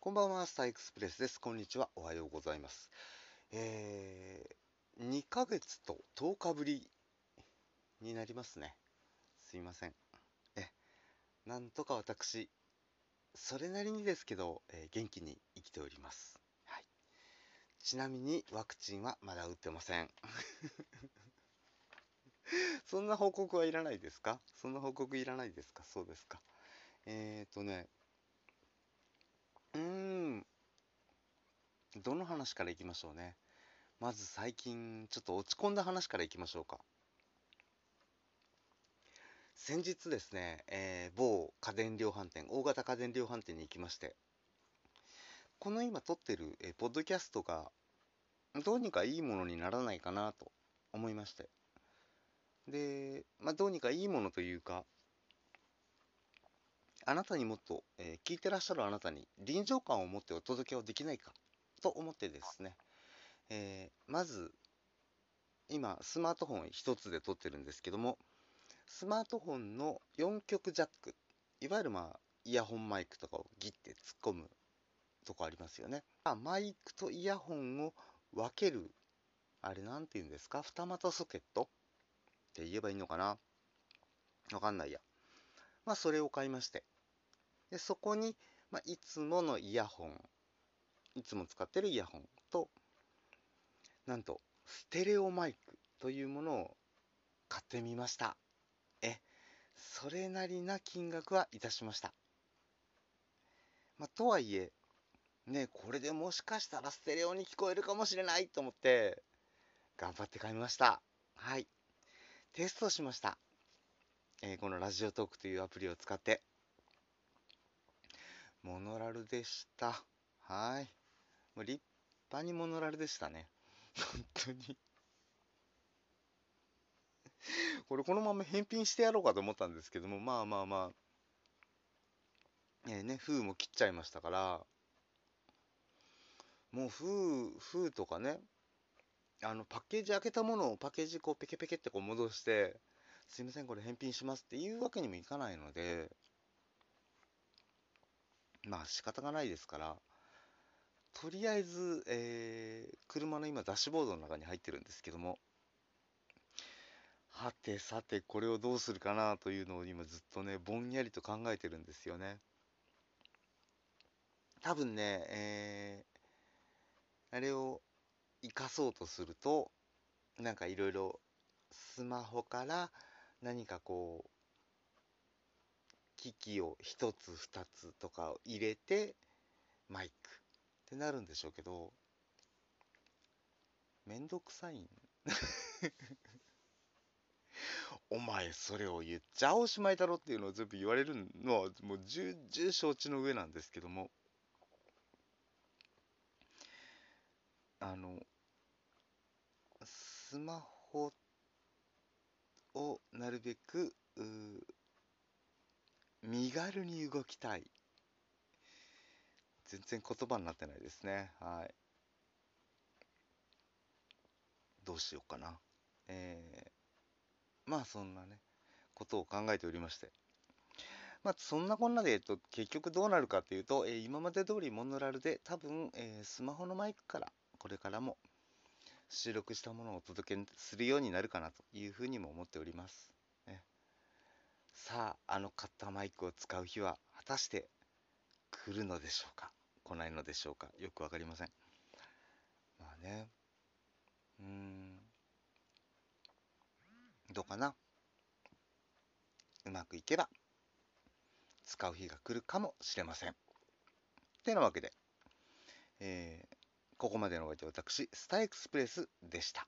こんばんは、スターエクスプレスです。こんにちは。おはようございます。えー、2ヶ月と10日ぶりになりますね。すいません。え、なんとか私、それなりにですけど、えー、元気に生きております。はい。ちなみに、ワクチンはまだ打ってません。そんな報告はいらないですか？そんな報告いらないですか？そうですか。えっ、ー、とね、うーん、どの話からいきましょうね。まず最近、ちょっと落ち込んだ話からいきましょうか。先日ですね、えー、某家電量販店、大型家電量販店に行きまして、この今撮ってる、えー、ポッドキャストが、どうにかいいものにならないかなと思いまして。で、まあ、どうにかいいものというか、あなたにもっと、えー、聞いてらっしゃるあなたに臨場感を持ってお届けをできないかと思ってですね、えー、まず、今、スマートフォン一つで撮ってるんですけども、スマートフォンの4極ジャック、いわゆるまあ、イヤホンマイクとかをギッて突っ込むとこありますよね。あマイクとイヤホンを分ける、あれなんて言うんですか二股ソケットって言えばいいのかな？わかんないや。まあ、それを買いまして。で、そこに、まあ、いつものイヤホン、いつも使ってるイヤホンと、なんと、ステレオマイクというものを買ってみました。え、それなりな金額はいたしました。まあ、とはいえ、ね、これでもしかしたらステレオに聞こえるかもしれないと思って、頑張って買いました。はい。テストしました。えー、このラジオトークというアプリを使って。モノラルでした。はい。もう立派にモノラルでしたね。本当にこれこのまま返品してやろうかと思ったんですけども、まあまあまあ、えー、ね、封も切っちゃいましたから、もう封、封とかね、あの、パッケージ開けたものをパッケージこうペケペケってこう戻して、すいません、これ返品しますっていうわけにもいかないので、まあ仕方がないですから、とりあえず、えー、車の今ダッシュボードの中に入ってるんですけども、はてさてこれをどうするかなというのを今ずっとね、ぼんやりと考えてるんですよね。多分ね、えー、あれを生かそうとすると、なんかいろいろスマホから何かこう、機器を1つ2つとかを入れてマイク。ってなるんでしょうけどめんどくさいん。お前それを言っちゃおしまいだろっていうのを全部言われるのはもう重々承知の上なんですけども。あのスマホをなるべく身軽に動きたい。全然言葉になってないですね。はい。どうしようかな。えー、まあそんなね、ことを考えておりまして。まあそんなこんなで、えっと、結局どうなるかというと、えー、今まで通りモノラルで多分、えー、スマホのマイクからこれからも収録したものをお届けするようになるかなというふうにも思っております。さあ、あのカッターマイクを使う日は果たして来るのでしょうか？来ないのでしょうか？よくわかりません。まあね、うーん、どうかな？うまくいけば使う日が来るかもしれません。ってなわけで、えー、ここまでのお相手私、スターエクスプレスでした。